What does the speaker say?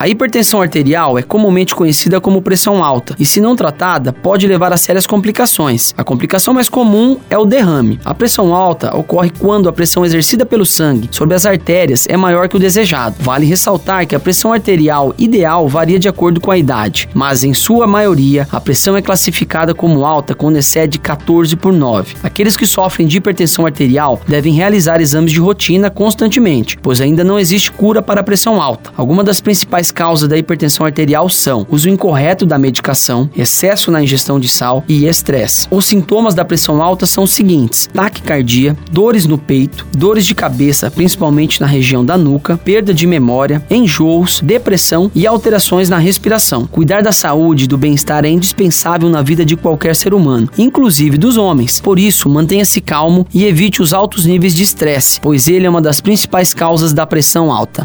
A hipertensão arterial é comumente conhecida como pressão alta e, se não tratada, pode levar a sérias complicações. A complicação mais comum é o derrame. A pressão alta ocorre quando a pressão exercida pelo sangue sobre as artérias é maior que o desejado. Vale ressaltar que a pressão arterial ideal varia de acordo com a idade, mas em sua maioria a pressão é classificada como alta quando excede 14 por 9. Aqueles que sofrem de hipertensão arterial devem realizar exames de rotina constantemente, pois ainda não existe cura para a pressão alta. Algumas das principais causas da hipertensão arterial são uso incorreto da medicação, excesso na ingestão de sal e estresse. Os sintomas da pressão alta são os seguintes: taquicardia, dores no peito, dores de cabeça, principalmente na região da nuca, perda de memória, enjoos, depressão e alterações na respiração. Cuidar da saúde e do bem-estar é indispensável na vida de qualquer ser humano, inclusive dos homens. Por isso, mantenha-se calmo e evite os altos níveis de estresse, pois ele é uma das principais causas da pressão alta.